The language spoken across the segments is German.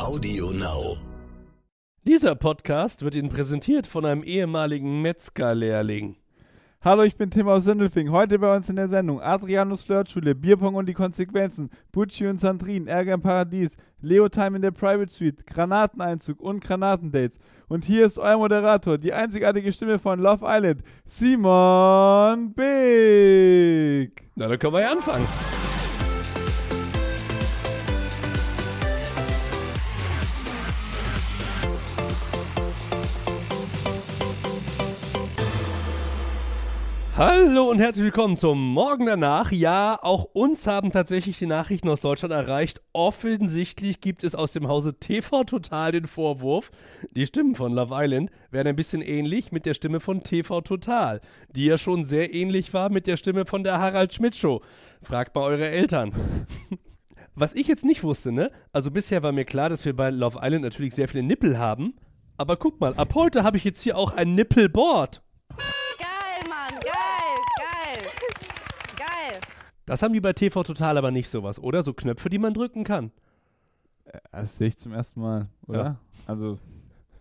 Audio Now. Dieser Podcast wird Ihnen präsentiert von einem ehemaligen Metzgerlehrling. Hallo, ich bin Tim aus Sindelfing. Heute bei uns in der Sendung Adrianus Flirtschule, Bierpong und die Konsequenzen, Bucci und Sandrin, Ärger im Paradies, Leo Time in der Private Suite, Granateneinzug und Granatendates. Und hier ist euer Moderator, die einzigartige Stimme von Love Island, Simon Big. Na, dann können wir ja anfangen. Hallo und herzlich willkommen zum Morgen danach. Ja, auch uns haben tatsächlich die Nachrichten aus Deutschland erreicht. Offensichtlich gibt es aus dem Hause TV Total den Vorwurf, die Stimmen von Love Island wären ein bisschen ähnlich mit der Stimme von TV Total, die ja schon sehr ähnlich war mit der Stimme von der Harald Schmidt Show. Fragt mal eure Eltern. Was ich jetzt nicht wusste, ne? Also bisher war mir klar, dass wir bei Love Island natürlich sehr viele Nippel haben. Aber guck mal, ab heute habe ich jetzt hier auch ein Nippelboard. Geil, Mann, geil, geil, geil. Das haben die bei TV Total aber nicht sowas, oder? So Knöpfe, die man drücken kann. Das sehe ich zum ersten Mal, oder? Ja. Also,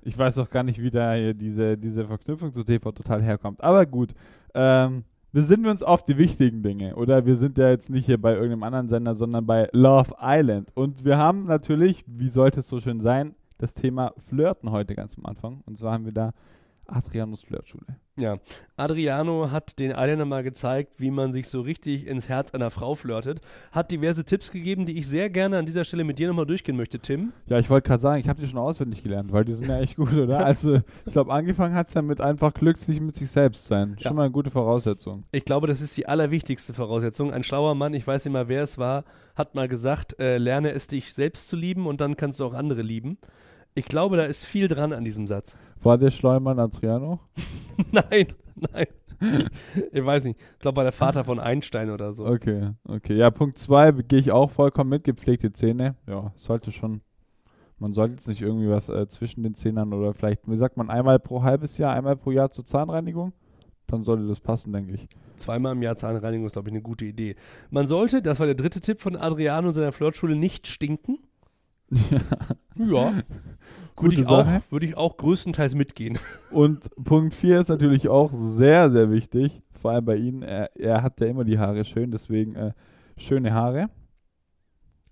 ich weiß auch gar nicht, wie da hier diese, diese Verknüpfung zu TV total herkommt. Aber gut, ähm, besinnen wir uns auf die wichtigen Dinge. Oder wir sind ja jetzt nicht hier bei irgendeinem anderen Sender, sondern bei Love Island. Und wir haben natürlich, wie sollte es so schön sein, das Thema Flirten heute ganz am Anfang. Und zwar haben wir da Adrianus Flirtschule. Ja, Adriano hat den Isländern mal gezeigt, wie man sich so richtig ins Herz einer Frau flirtet. Hat diverse Tipps gegeben, die ich sehr gerne an dieser Stelle mit dir nochmal durchgehen möchte, Tim. Ja, ich wollte gerade sagen, ich habe die schon auswendig gelernt, weil die sind ja echt gut, oder? Also, ich glaube, angefangen hat es ja mit einfach glücklich mit sich selbst sein. Schon Ja. mal eine gute Voraussetzung. Ich glaube, das ist die allerwichtigste Voraussetzung. Ein schlauer Mann, ich weiß nicht mal, wer es war, hat mal gesagt, äh, lerne es dich selbst zu lieben und dann kannst du auch andere lieben. Ich glaube, da ist viel dran an diesem Satz. War der Schleumann Adriano? nein, nein. Ich weiß nicht. Ich glaube, war der Vater von Einstein oder so. Okay, okay. Ja, Punkt 2 gehe ich auch vollkommen mit. Gepflegte Zähne. Ja, sollte schon. Man sollte jetzt nicht irgendwie was äh, zwischen den Zähnen oder vielleicht, wie sagt man, einmal pro halbes Jahr, einmal pro Jahr zur Zahnreinigung. Dann sollte das passen, denke ich. Zweimal im Jahr Zahnreinigung ist, glaube ich, eine gute Idee. Man sollte, das war der dritte Tipp von Adriano in seiner Flirtschule, nicht stinken. Ja. Würde Gute ich, auch, würde ich auch größtenteils mitgehen. Und Punkt 4 ist natürlich auch sehr, sehr wichtig. Vor allem bei Ihnen. Er, er hat ja immer die Haare schön, deswegen äh, schöne Haare.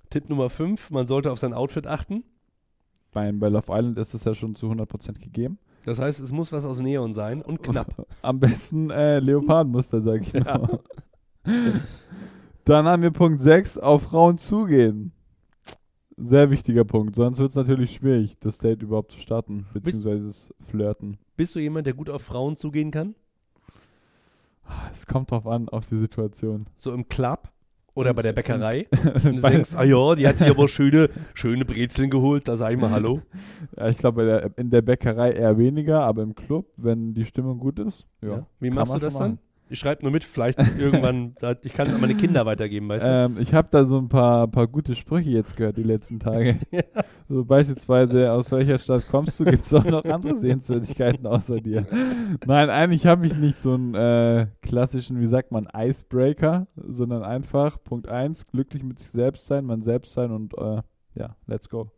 Tipp Nummer 5, man sollte auf sein Outfit achten. Bei, bei Love Island ist es ja schon zu 100% gegeben. Das heißt, es muss was aus Neon sein und knapp. Am besten äh, Leopardenmuster, sag ich Ja. mal. Dann haben wir Punkt 6, auf Frauen zugehen. Sehr wichtiger Punkt, sonst wird es natürlich schwierig, das Date überhaupt zu starten, beziehungsweise das Flirten. Bist du jemand, der gut auf Frauen zugehen kann? Ah, Es kommt drauf an, auf die Situation. So im Club oder bei der Bäckerei? Und du denkst, ah ja, die hat sich aber schöne, schöne Brezeln geholt, da sag ich mal Hallo. ja, ich glaube, in der Bäckerei eher weniger, aber im Club, wenn die Stimmung gut ist, ja. Ja. Wie machst du das machen. Ich schreibe nur mit, vielleicht irgendwann, ich kann es an meine Kinder weitergeben, weißt du? Ähm, ich habe da so ein paar, paar gute Sprüche jetzt gehört die letzten Tage. So beispielsweise, aus welcher Stadt kommst du? Gibt es auch noch andere Sehenswürdigkeiten außer dir? Nein, eigentlich habe ich nicht so einen äh, klassischen, wie sagt man, Icebreaker, sondern einfach, Punkt 1, glücklich mit sich selbst sein, man selbst sein und äh, ja, let's go.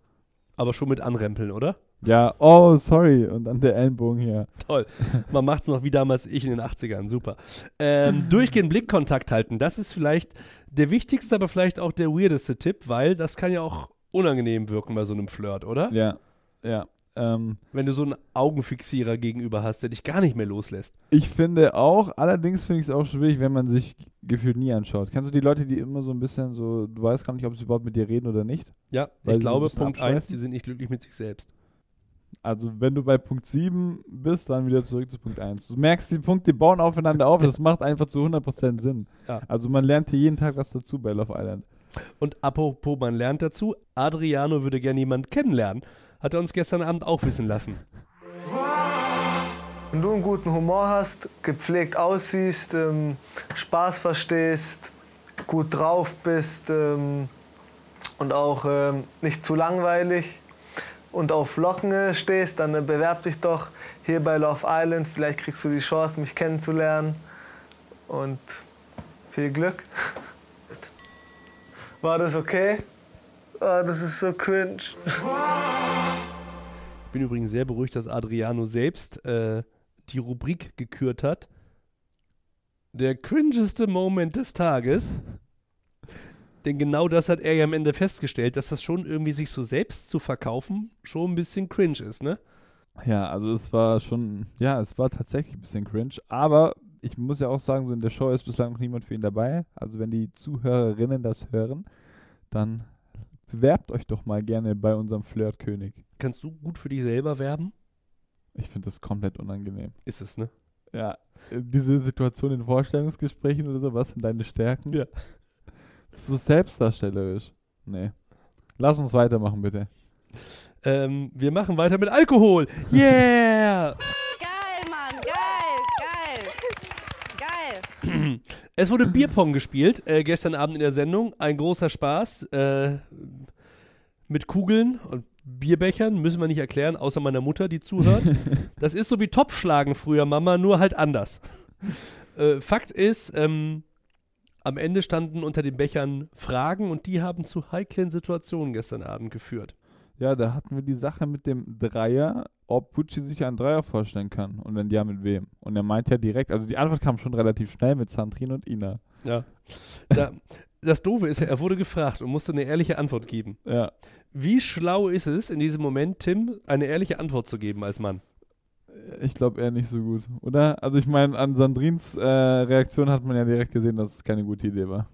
Aber schon mit anrempeln, oder? Ja, oh, sorry, und dann der Ellenbogen hier. Toll. Man macht es noch wie damals ich in den 80ern. Super. Ähm, durchgehend Blickkontakt halten. Das ist vielleicht der wichtigste, aber vielleicht auch der weirdeste Tipp, weil das kann ja auch unangenehm wirken bei so einem Flirt, oder? Ja, ja. Ähm, Wenn du so einen Augenfixierer gegenüber hast, der dich gar nicht mehr loslässt. Ich finde auch, allerdings finde ich es auch schwierig, wenn man sich gefühlt nie anschaut. Kennst du die Leute, die immer so ein bisschen so, du weißt gar nicht, ob sie überhaupt mit dir reden oder nicht? Ja, ich glaube, Punkt 1, abschweifen? die sind nicht glücklich mit sich selbst. Also wenn du bei Punkt 7 bist, dann wieder zurück zu Punkt 1. Du merkst, die Punkte bauen aufeinander auf, das macht einfach zu 100% Sinn. Ja. Also man lernt hier jeden Tag was dazu bei Love Island. Und apropos, man lernt dazu, Adriano würde gerne jemanden kennenlernen. Hat er uns gestern Abend auch wissen lassen. Wenn du einen guten Humor hast, gepflegt aussiehst, ähm, Spaß verstehst, gut drauf bist ähm, und auch ähm, nicht zu langweilig und auf Locken äh, stehst, dann äh, bewerb dich doch hier bei Love Island. Vielleicht kriegst du die Chance, mich kennenzulernen. Und viel Glück. War das okay? Ah, das ist so cringe. Ich bin übrigens sehr beruhigt, dass Adriano selbst äh, die Rubrik gekürt hat. Der cringeste Moment des Tages. Denn genau das hat er ja am Ende festgestellt, dass das schon irgendwie sich so selbst zu verkaufen schon ein bisschen cringe ist, ne? Ja, also es war schon, ja, es war tatsächlich ein bisschen cringe, aber ich muss ja auch sagen, so in der Show ist bislang noch niemand für ihn dabei. Also wenn die Zuhörerinnen das hören, dann bewerbt euch doch mal gerne bei unserem Flirtkönig. Kannst du gut für dich selber werben? Ich finde das komplett unangenehm. Ist es, ne? Ja, äh, diese Situation in Vorstellungsgesprächen oder so, was sind deine Stärken? Ja. So selbstdarstellerisch. Nee. Lass uns weitermachen, bitte. Ähm, wir machen weiter mit Alkohol. Yeah! Geil, Mann, geil, geil. Geil. Es wurde Bierpong gespielt äh, gestern Abend in der Sendung. Ein großer Spaß. Äh, mit Kugeln und Bierbechern, müssen wir nicht erklären, außer meiner Mutter, die zuhört. Das ist so wie Topfschlagen früher, Mama, nur halt anders. Äh, Fakt ist, ähm, am Ende standen unter den Bechern Fragen und die haben zu heiklen Situationen gestern Abend geführt. Ja, da hatten wir die Sache mit dem Dreier, ob Pucci sich einen Dreier vorstellen kann und wenn ja, mit wem. Und er meint ja direkt, also die Antwort kam schon relativ schnell mit Sandrine und Ina. Ja. Da, das Doofe ist ja, er wurde gefragt und musste eine ehrliche Antwort geben. Ja. Wie schlau ist es in diesem Moment, Tim, eine ehrliche Antwort zu geben als Mann? Ich glaube eher nicht so gut, oder? Also ich meine, an Sandrins äh, Reaktion hat man ja direkt gesehen, dass es keine gute Idee war.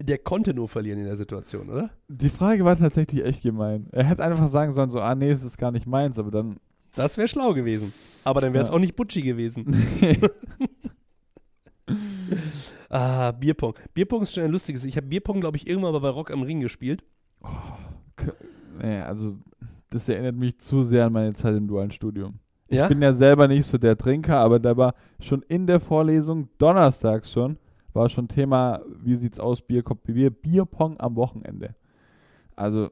Der konnte nur verlieren in der Situation, oder? Die Frage war tatsächlich echt gemein. Er hätte einfach sagen sollen, so, ah nee, es ist gar nicht meins, aber dann. Das wäre schlau gewesen. Aber dann wäre es Ja. auch nicht Butchi gewesen. ah, Bierpong. Bierpong ist schon ein lustiges. Ich habe Bierpong, glaube ich, irgendwann mal bei Rock am Ring gespielt. nee, also das erinnert mich zu sehr an meine Zeit im dualen Studium. Ja? Ich bin ja selber nicht so der Trinker, aber da war schon in der Vorlesung, donnerstags schon, war schon Thema, wie sieht's aus, Bier, Bier, Bierpong am Wochenende. Also,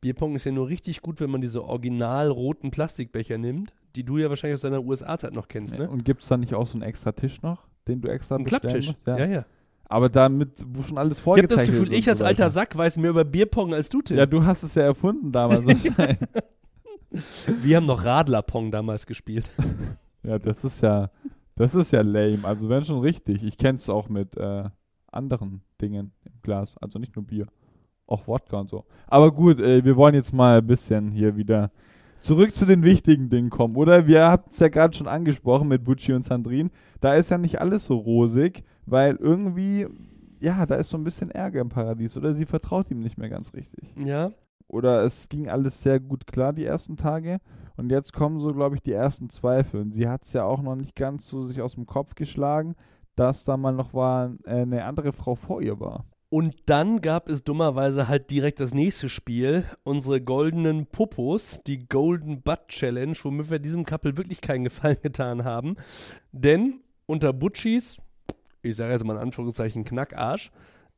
Bierpong ist ja nur richtig gut, wenn man diese original roten Plastikbecher nimmt, die du ja wahrscheinlich aus deiner USA-Zeit noch kennst, ne? und gibt's da nicht auch so einen extra Tisch noch, den du extra Ein Klapptisch. musst? Ja, ja. Aber damit, wo schon alles Ich habe vorgezeichnet das Gefühl, ist ich als alter. Sack weiß mehr über Bierpong als du, Tim. Ja, du hast es ja erfunden damals. Wir haben noch Radlerpong damals gespielt. ja, das ist ja, das ist ja lame. Also wenn schon richtig. Ich kenn's auch mit äh, anderen Dingen im Glas. Also nicht nur Bier. Auch Wodka und so. Aber gut, äh, wir wollen jetzt mal ein bisschen hier wieder zurück zu den wichtigen Dingen kommen, oder? Wir hatten es ja gerade schon angesprochen mit Bucci und Sandrin. Da ist ja nicht alles so rosig, weil irgendwie, ja, da ist so ein bisschen Ärger im Paradies, oder? Sie vertraut ihm nicht mehr ganz richtig. Ja. oder es ging alles sehr gut klar die ersten Tage und jetzt kommen so, glaube ich, die ersten Zweifel. Und sie hat es ja auch noch nicht ganz so sich aus dem Kopf geschlagen, dass da mal noch war, äh, eine andere Frau vor ihr war. Und dann gab es dummerweise halt direkt das nächste Spiel, unsere goldenen Popos, die Golden Butt Challenge, womit wir diesem Couple wirklich keinen Gefallen getan haben. Denn unter Butchis, ich sage jetzt mal in Anführungszeichen Knackarsch,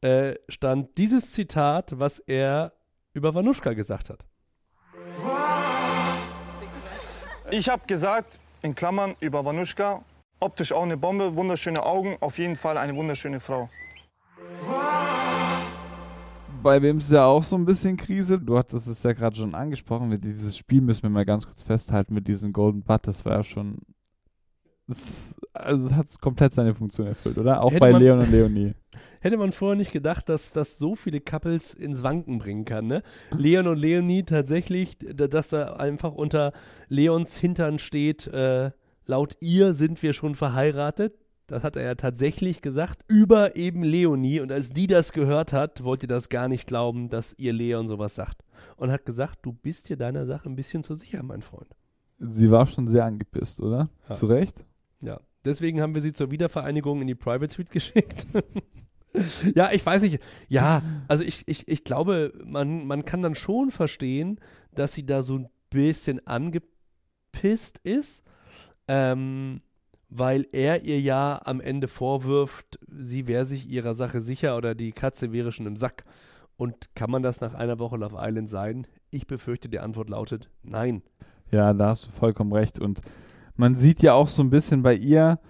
äh, stand dieses Zitat, was er über Vanuschka gesagt hat. Ich habe gesagt, in Klammern über Vanuschka, optisch auch eine Bombe, wunderschöne Augen, auf jeden Fall eine wunderschöne Frau. Bei wem es ja auch so ein bisschen Krise. Du hattest es ja gerade schon angesprochen. Mit dieses Spiel müssen wir mal ganz kurz festhalten mit diesem Golden Butt. Das war ja schon. Das, also es hat komplett seine Funktion erfüllt, oder? Auch Hätte bei man- Leon und Leonie. Hätte man vorher nicht gedacht, dass das so viele Couples ins Wanken bringen kann, ne? Leon und Leonie tatsächlich, dass da einfach unter Leons Hintern steht, äh, laut ihr sind wir schon verheiratet. Das hat er ja tatsächlich gesagt, über eben Leonie. Und als die das gehört hat, wollte das gar nicht glauben, dass ihr Leon sowas sagt. Und hat gesagt, du bist dir deiner Sache ein bisschen zu sicher, mein Freund. Sie war schon sehr angepisst, oder? Ja. Zu Recht? Ja, deswegen haben wir sie zur Wiedervereinigung in die Private Suite geschickt. ja, ich weiß nicht. Ja, also ich, ich, ich glaube, man, man kann dann schon verstehen, dass sie da so ein bisschen angepisst ist, ähm, weil er ihr ja am Ende vorwirft, sie wäre sich ihrer Sache sicher oder die Katze wäre schon im Sack. Und kann man das nach einer Woche Love Island sein? Ich befürchte, die Antwort lautet nein. Ja, da hast du vollkommen recht. Und man sieht ja auch so ein bisschen bei ihr,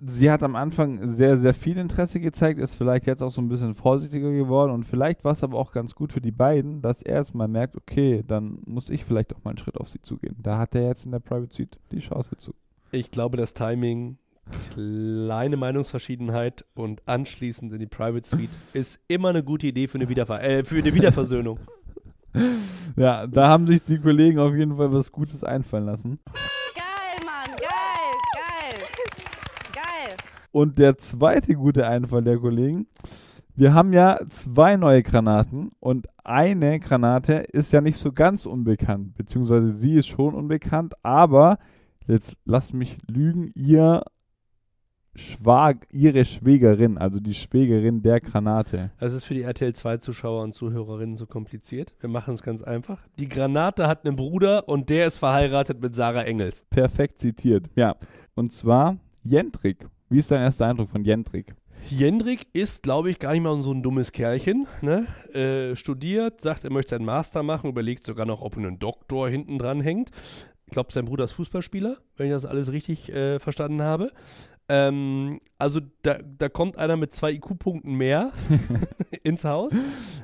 sie hat am Anfang sehr, sehr viel Interesse gezeigt, ist vielleicht jetzt auch so ein bisschen vorsichtiger geworden und vielleicht war es aber auch ganz gut für die beiden, dass er jetzt mal merkt, okay, dann muss ich vielleicht auch mal einen Schritt auf sie zugehen. Da hat er jetzt in der Private Suite die Chance zu. Ich glaube, das Timing, kleine Meinungsverschiedenheit und anschließend in die Private Suite ist immer eine gute Idee für eine, Wiederver äh, für eine Wiederversöhnung. Ja, da haben sich die Kollegen auf jeden Fall was Gutes einfallen lassen. Geil, Mann, geil, geil, geil. Und der zweite gute Einfall der Kollegen, wir haben ja zwei neue Granaten und eine Granate ist ja nicht so ganz unbekannt, beziehungsweise sie ist schon unbekannt, aber jetzt lasst mich lügen, ihr Schwag, ihre Schwägerin, also die Schwägerin der Granate. Das ist für die RTL 2 Zuschauer und Zuhörerinnen so kompliziert. Wir machen es ganz einfach. Die Granate hat einen Bruder und der ist verheiratet mit Sarah Engels. Perfekt zitiert. Ja, und zwar Jendrik. Wie ist dein erster Eindruck von Jendrik? Jendrik ist, glaube ich, gar nicht mal so ein dummes Kerlchen. Ne? Äh, studiert, sagt, er möchte seinen Master machen, überlegt sogar noch, ob er einen Doktor hinten dran hängt. Ich glaube, sein Bruder ist Fußballspieler, wenn ich das alles richtig äh, verstanden habe. Ähm, also da, da kommt einer mit zwei IQ-Punkten mehr ins Haus.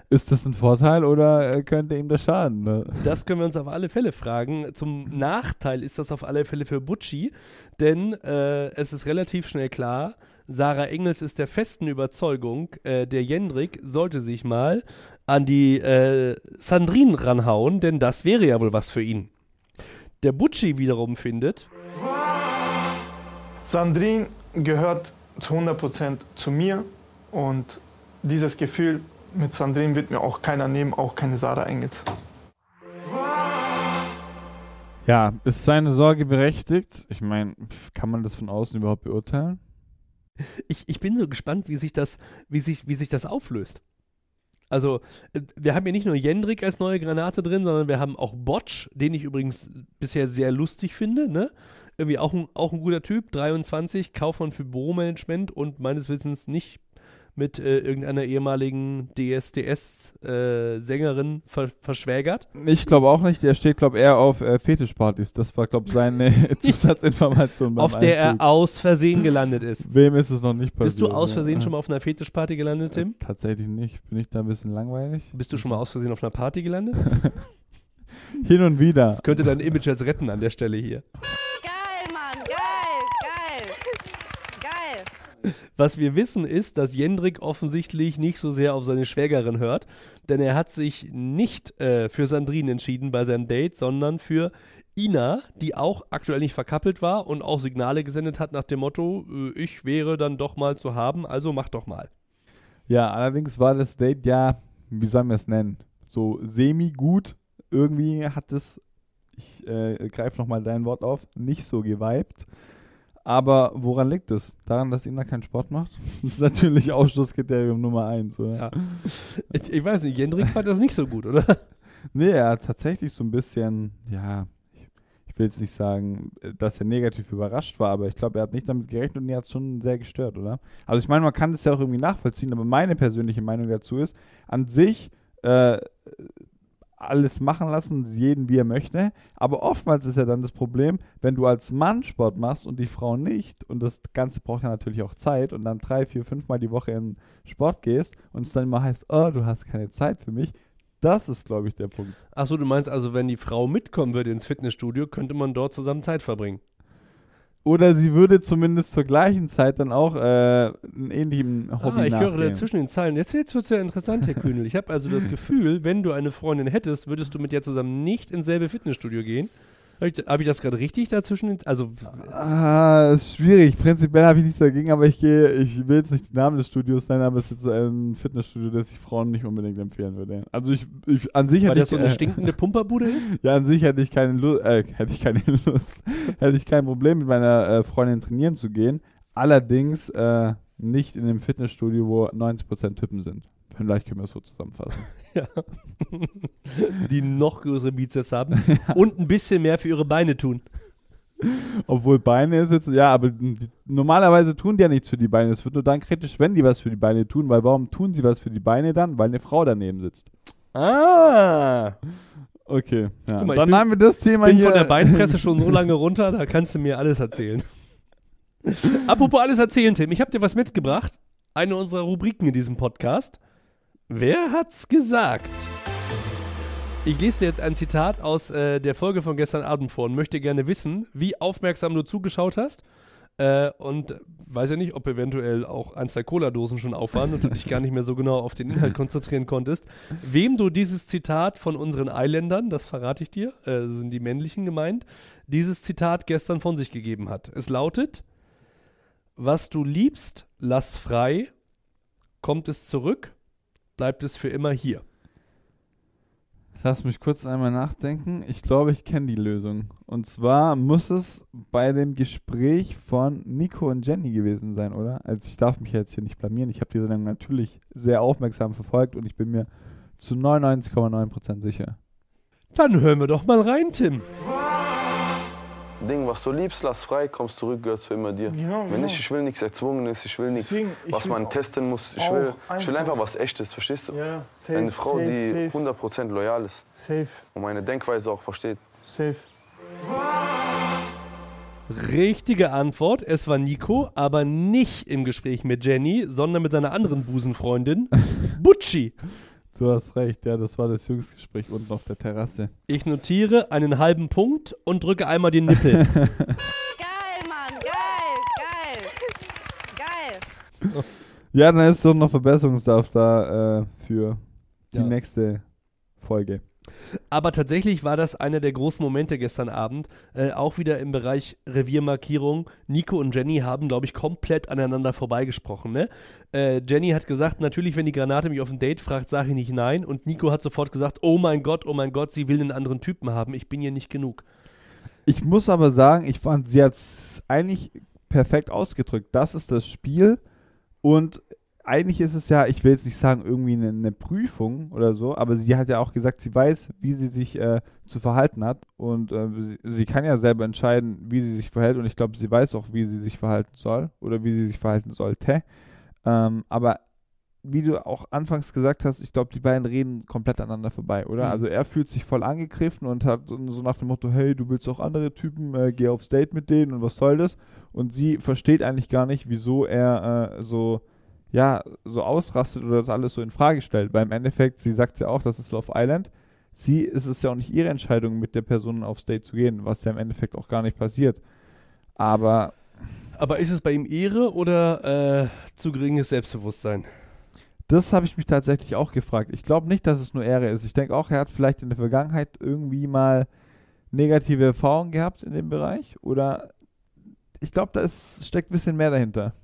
Ist das ein Vorteil oder äh, könnte ihm das schaden? Ne? Das können wir uns auf alle Fälle fragen. Zum Nachteil ist das auf alle Fälle für Butchi, denn äh, es ist relativ schnell klar, Sarah Engels ist der festen Überzeugung, äh, der Jendrik sollte sich mal an die äh, Sandrine ranhauen, denn das wäre ja wohl was für ihn. Der Butchi wiederum findet, Sandrine gehört zu 100% zu mir und dieses Gefühl mit Sandrine wird mir auch keiner nehmen, auch keine Sarah Engels. Ja, ist seine Sorge berechtigt? Ich meine, kann man das von außen überhaupt beurteilen? ich, ich bin so gespannt, wie sich das, wie sich, wie sich das auflöst. Also, äh, wir haben ja nicht nur Jendrik als neue Granate drin, sondern wir haben auch Botsch, den ich übrigens bisher sehr lustig finde, ne? Irgendwie auch ein, auch ein guter Typ, 23, Kaufmann für Büromanagement und meines Wissens nicht mit äh, irgendeiner ehemaligen DSDS-Sängerin äh, ver verschwägert. Ich glaube auch nicht. Der steht, glaube eher auf äh, Fetischpartys. Das war, glaube ich, seine Zusatzinformation beim Auf der Einzug. er aus Versehen gelandet ist. Wem ist es noch nicht passiert? Bist du aus Versehen ja. schon mal auf einer Fetischparty gelandet, Tim? Äh, Tatsächlich nicht. Bin ich da ein bisschen langweilig? Bist du schon mal aus Versehen auf einer Party gelandet? Hin und wieder. Das könnte dein Image jetzt retten an der Stelle hier. Geil, Mann, geil, geil, geil. Was wir wissen ist, dass Jendrik offensichtlich nicht so sehr auf seine Schwägerin hört, denn er hat sich nicht äh, für Sandrine entschieden bei seinem Date, sondern für Ina, die auch aktuell nicht verkappelt war und auch Signale gesendet hat nach dem Motto, äh, ich wäre dann doch mal zu haben, also mach doch mal. Ja, allerdings war das Date ja, wie sollen wir es nennen, so semi-gut. Irgendwie hat es, ich äh, greife nochmal dein Wort auf, nicht so geweibt. Aber woran liegt es? Daran, dass Ina keinen Sport macht? Das ist natürlich Ausschlusskriterium Nummer eins, oder? Ja. Ich, ich weiß nicht, Jendrik fand das nicht so gut, oder? Nee, er hat tatsächlich so ein bisschen, ja, ich, ich will jetzt nicht sagen, dass er negativ überrascht war, aber ich glaube, er hat nicht damit gerechnet und er hat es schon sehr gestört, oder? Also ich meine, man kann das ja auch irgendwie nachvollziehen, aber meine persönliche Meinung dazu ist, an sich äh, alles machen lassen, jeden wie er möchte, aber oftmals ist ja dann das Problem, wenn du als Mann Sport machst und die Frau nicht und das Ganze braucht ja natürlich auch Zeit und dann drei, vier, fünfmal die Woche in Sport gehst und es dann immer heißt, oh, du hast keine Zeit für mich, das ist, glaube ich, der Punkt. Achso, du meinst also, wenn die Frau mitkommen würde ins Fitnessstudio, könnte man dort zusammen Zeit verbringen. Oder sie würde zumindest zur gleichen Zeit dann auch äh, einen ähnlichen Hobby ah, ich höre da nachgehen. zwischen den Zeilen. Jetzt, jetzt wird es ja interessant, Herr Kühnel. Ich habe also das Gefühl, wenn du eine Freundin hättest, würdest du mit der zusammen nicht ins selbe Fitnessstudio gehen. Habe ich, hab ich das gerade richtig dazwischen? Also, Ah, ist schwierig. Prinzipiell habe ich nichts dagegen, aber ich gehe, ich will jetzt nicht den Namen des Studios nennen, aber es ist jetzt ein Fitnessstudio, das ich Frauen nicht unbedingt empfehlen würde. Also ich, ich an sich weil hätte das ich, so eine äh, stinkende Pumperbude ist? ja, an sich hätte ich keine Lust, äh, hätte ich keine Lust, hätte ich kein Problem mit meiner äh, Freundin trainieren zu gehen. Allerdings äh, nicht in dem Fitnessstudio, wo 90% Typen sind. Vielleicht können wir es so zusammenfassen. Ja. Die noch größere Bizeps haben und ein bisschen mehr für ihre Beine tun. Obwohl Beine ist jetzt, ja, aber die, normalerweise tun die ja nichts für die Beine. Es wird nur dann kritisch, wenn die was für die Beine tun, weil warum tun sie was für die Beine dann? Weil eine Frau daneben sitzt. Ah! Okay, ja. Mal, ich dann bin- haben wir das Thema Bin hier. von der Beinpresse schon so lange runter, da kannst du mir alles erzählen. Apropos alles erzählen, Tim, ich habe dir was mitgebracht. Eine unserer Rubriken in diesem Podcast. Wer hat's gesagt? Ich lese dir jetzt ein Zitat aus äh, der Folge von gestern Abend vor und möchte gerne wissen, wie aufmerksam du zugeschaut hast. Äh, und weiß ja nicht, ob eventuell auch ein, zwei Cola-Dosen schon auf waren und du dich gar nicht mehr so genau auf den Inhalt konzentrieren konntest. Wem du dieses Zitat von unseren Eiländern, das verrate ich dir, äh, sind die männlichen gemeint, dieses Zitat gestern von sich gegeben hat. Es lautet: Was du liebst, lass frei. Kommt es zurück, bleibt es für immer hier. Lass mich kurz einmal nachdenken. Ich glaube, ich kenne die Lösung. Und zwar muss es bei dem Gespräch von Nico und Jenny gewesen sein, oder? Also ich darf mich jetzt hier nicht blamieren. Ich habe die Sendung natürlich sehr aufmerksam verfolgt und ich bin mir zu 99,9% sicher. Dann hören wir doch mal rein, Tim. Ding, was du liebst, lass frei, kommst zurück, gehört für immer dir. Genau, Wenn genau. nicht, ich will nichts Erzwungenes, ich will nichts, Deswegen, ich was will man testen muss. Ich will, ich will einfach- einfach was Echtes, verstehst du? Ja, safe, Eine Frau, safe, die safe, 100% loyal ist safe, und meine Denkweise auch versteht. safe. Richtige Antwort. Es war Nico, aber nicht im Gespräch mit Jenny, sondern mit seiner anderen Busenfreundin, Butchi. Du hast recht, ja, das war das Jungsgespräch unten auf der Terrasse. Ich notiere einen halben Punkt und drücke einmal den Nippel. Geil, Mann, geil, geil, geil. Ja, dann ist doch noch Verbesserungsdarf da äh, für die Ja. nächste Folge. Aber tatsächlich war das einer der großen Momente gestern Abend. Äh, auch wieder im Bereich Reviermarkierung. Nico und Jenny haben, glaube ich, komplett aneinander vorbeigesprochen. Ne? Äh, Jenny hat gesagt, natürlich, wenn die Granate mich auf ein Date fragt, sage ich nicht nein. Und Nico hat sofort gesagt, oh mein Gott, oh mein Gott, sie will einen anderen Typen haben. Ich bin ihr nicht genug. Ich muss aber sagen, ich fand, sie hat es eigentlich perfekt ausgedrückt. Das ist das Spiel und eigentlich ist es ja, ich will jetzt nicht sagen, irgendwie eine, eine Prüfung oder so, aber sie hat ja auch gesagt, sie weiß, wie sie sich äh, zu verhalten hat und äh, sie, sie kann ja selber entscheiden, wie sie sich verhält und ich glaube, sie weiß auch, wie sie sich verhalten soll oder wie sie sich verhalten sollte. Ähm, aber wie du auch anfangs gesagt hast, ich glaube, die beiden reden komplett aneinander vorbei, oder? Mhm. Also er fühlt sich voll angegriffen und hat so, so nach dem Motto, hey, du willst auch andere Typen, äh, geh aufs Date mit denen und was soll das? Und sie versteht eigentlich gar nicht, wieso er äh, so, ja, so ausrastet oder das alles so in Frage stellt. Weil im Endeffekt, sie sagt ja auch, das ist Love Island. Sie, es ist ja auch nicht ihre Entscheidung, mit der Person aufs Date zu gehen, was ja im Endeffekt auch gar nicht passiert. Aber Aber ist es bei ihm Ehre oder äh, zu geringes Selbstbewusstsein? Das habe ich mich tatsächlich auch gefragt. Ich glaube nicht, dass es nur Ehre ist. Ich denke auch, er hat vielleicht in der Vergangenheit irgendwie mal negative Erfahrungen gehabt in dem Bereich. Oder ich glaube, da ist, steckt ein bisschen mehr dahinter.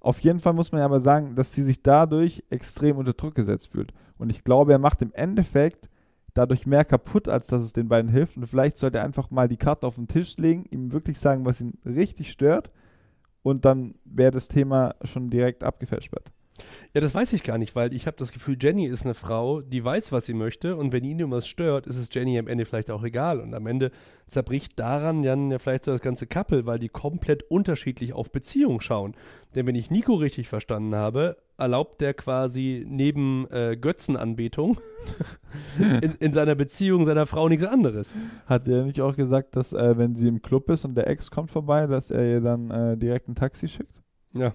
Auf jeden Fall muss man ja aber sagen, dass sie sich dadurch extrem unter Druck gesetzt fühlt. Und ich glaube, er macht im Endeffekt dadurch mehr kaputt, als dass es den beiden hilft. Und vielleicht sollte er einfach mal die Karte auf den Tisch legen, ihm wirklich sagen, was ihn richtig stört. Und dann wäre das Thema schon direkt abgefälscht. Ja, das weiß ich gar nicht, weil ich habe das Gefühl, Jenny ist eine Frau, die weiß, was sie möchte und wenn ihn irgendwas stört, ist es Jenny am Ende vielleicht auch egal und am Ende zerbricht daran dann ja vielleicht so das ganze Couple, weil die komplett unterschiedlich auf Beziehung schauen. Denn wenn ich Nico richtig verstanden habe, erlaubt der quasi neben äh, Götzenanbetung in, in seiner Beziehung seiner Frau nichts anderes. Hat er nicht auch gesagt, dass äh, wenn sie im Club ist und der Ex kommt vorbei, dass er ihr dann äh, direkt ein Taxi schickt? Ja.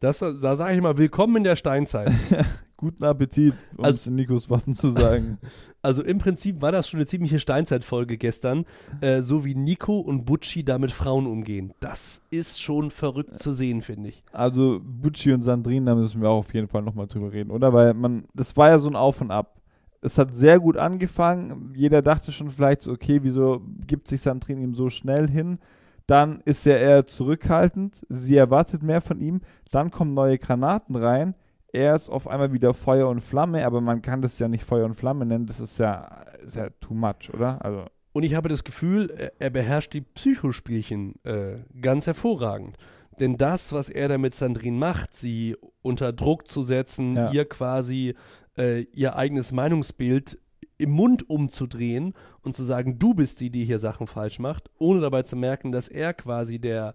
Das, da sage ich mal, willkommen in der Steinzeit. Guten Appetit, um Also- es in Nikos Worten zu sagen. Also im Prinzip war das schon eine ziemliche Steinzeitfolge gestern, äh, so wie Nico und Butchi da mit Frauen umgehen. Das ist schon verrückt zu sehen, finde ich. Also Bucci und Sandrine, da müssen wir auch auf jeden Fall nochmal drüber reden, oder? Weil man, das war ja so ein Auf und Ab. Es hat sehr gut angefangen. Jeder dachte schon vielleicht okay, wieso gibt sich Sandrine ihm so schnell hin? Dann ist er eher zurückhaltend. Sie erwartet mehr von ihm. Dann kommen neue Granaten rein. Er ist auf einmal wieder Feuer und Flamme, aber man kann das ja nicht Feuer und Flamme nennen. Das ist ja, ist ja too much, oder? Also, Und ich habe das Gefühl, er, er beherrscht die Psychospielchen äh, ganz hervorragend. Denn das, was er da mit Sandrine macht, sie unter Druck zu setzen, Ja. ihr quasi äh, ihr eigenes Meinungsbild im Mund umzudrehen und zu sagen, du bist die, die hier Sachen falsch macht, ohne dabei zu merken, dass er quasi der,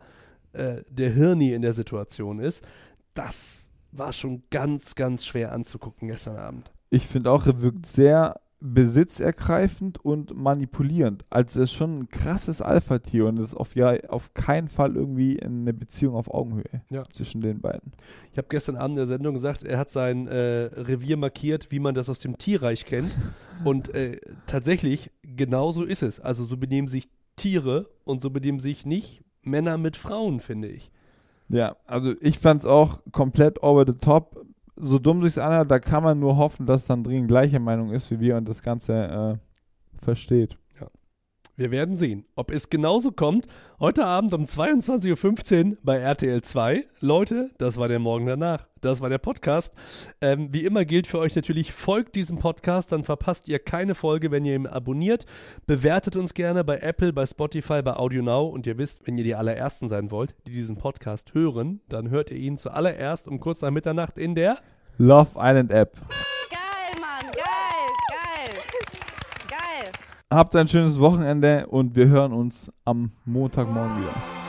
äh, der Hirni in der Situation ist, das war schon ganz, ganz schwer anzugucken gestern Abend. Ich finde auch, er wirkt sehr besitzergreifend und manipulierend. Also ist schon ein krasses Alpha-Tier und ist auf, ja, auf keinen Fall irgendwie eine Beziehung auf Augenhöhe Ja. zwischen den beiden. Ich habe gestern Abend in der Sendung gesagt, er hat sein äh, Revier markiert, wie man das aus dem Tierreich kennt. Und äh, tatsächlich, genauso ist es. Also so benehmen sich Tiere und so benehmen sich nicht Männer mit Frauen, finde ich. Ja, also ich fand es auch komplett over the top. So dumm sich's anhört, da kann man nur hoffen, dass Sandrine gleiche Meinung ist wie wir und das Ganze äh, versteht. Wir werden sehen, ob es genauso kommt. Heute Abend um 22.15 Uhr bei RTL 2. Leute, das war der Morgen danach. Das war der Podcast. Ähm, wie immer gilt für euch natürlich, folgt diesem Podcast, dann verpasst ihr keine Folge, wenn ihr ihn abonniert. Bewertet uns gerne bei Apple, bei Spotify, bei Audio Now. Und ihr wisst, wenn ihr die allerersten sein wollt, die diesen Podcast hören, dann hört ihr ihn zuallererst um kurz nach Mitternacht in der Love Island App. Geil, Mann, geil, geil. Geil. Habt ein schönes Wochenende und wir hören uns am Montagmorgen wieder.